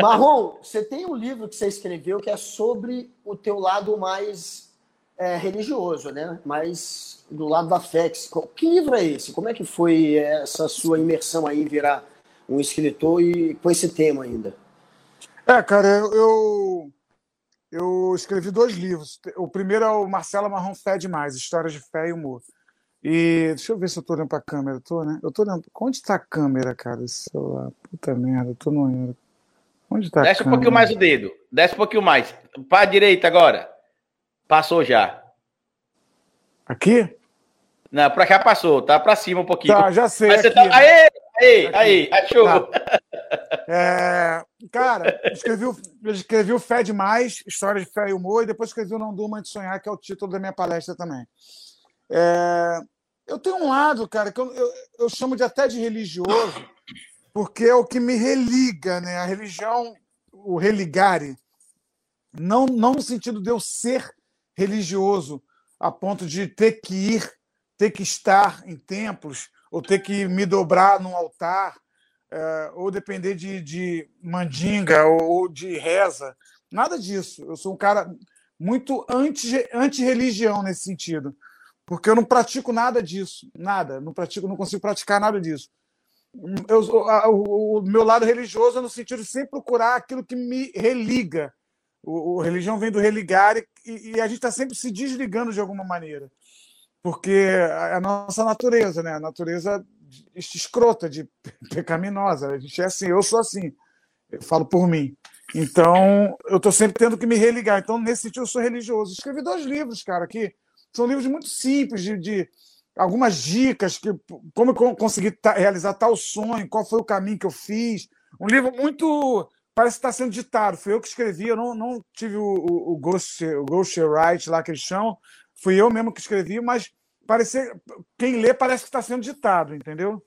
Marrom, você tem um livro que você escreveu que é sobre o teu lado mais é, religioso, né? Mais do lado da fé. Que livro é esse? Como é que foi essa sua imersão aí virar um escritor e com esse tema ainda? É, cara, eu, eu escrevi dois livros. O primeiro é o Marcelo Marrom Fé Demais, Histórias de Fé e Humor. E deixa eu ver se eu tô olhando pra câmera. Tô, né? Eu tô olhando. Onde tá a câmera, cara? Esse celular. Puta merda, eu tô no. Onde tá Desce um pouquinho mais o dedo. Desce um pouquinho mais. Pra direita agora. Passou já. Aqui? Não, pra cá passou. Tá pra cima um pouquinho. Tá, já sei. Aqui, tá... Aê, aê, aí, achou. Tá. É, cara, escrevi, escrevi o Fé Demais, História de Fé e Humor, e depois escrevi o Não Durma de Sonhar, que é o título da minha palestra também. É, eu tenho um lado, cara, que eu, eu, eu, chamo de até de religioso, porque é o que me religa, né? A religião, o religare, não, não no sentido de eu ser religioso a ponto de ter que ir, ter que estar em templos, ou ter que me dobrar num altar, é, ou depender de, de mandinga ou de reza. Nada disso. Eu sou um cara muito anti-religião anti nesse sentido porque eu não pratico nada disso, nada, não pratico, não consigo praticar nada disso. Eu, a, o, o, meu lado religioso é no sentido de sempre procurar aquilo que me religa. O, religião vem do religar e, e a gente está sempre se desligando de alguma maneira, porque a, a nossa natureza, né, a natureza escrota, de pecaminosa, a gente é assim, eu sou assim, eu falo por mim. Então, eu estou sempre tendo que me religar. Então, nesse sentido, eu sou religioso. Escrevi dois livros, cara, aqui são livros muito simples, de, de algumas dicas, que, como eu consegui realizar tal sonho, qual foi o caminho que eu fiz. Um livro muito. Parece que está sendo ditado. Fui eu que escrevi, eu não, não tive o, o, o, Ghost, o Ghostwrite lá que eles chamam. Fui eu mesmo que escrevi, mas parecer, quem lê parece que está sendo ditado, entendeu?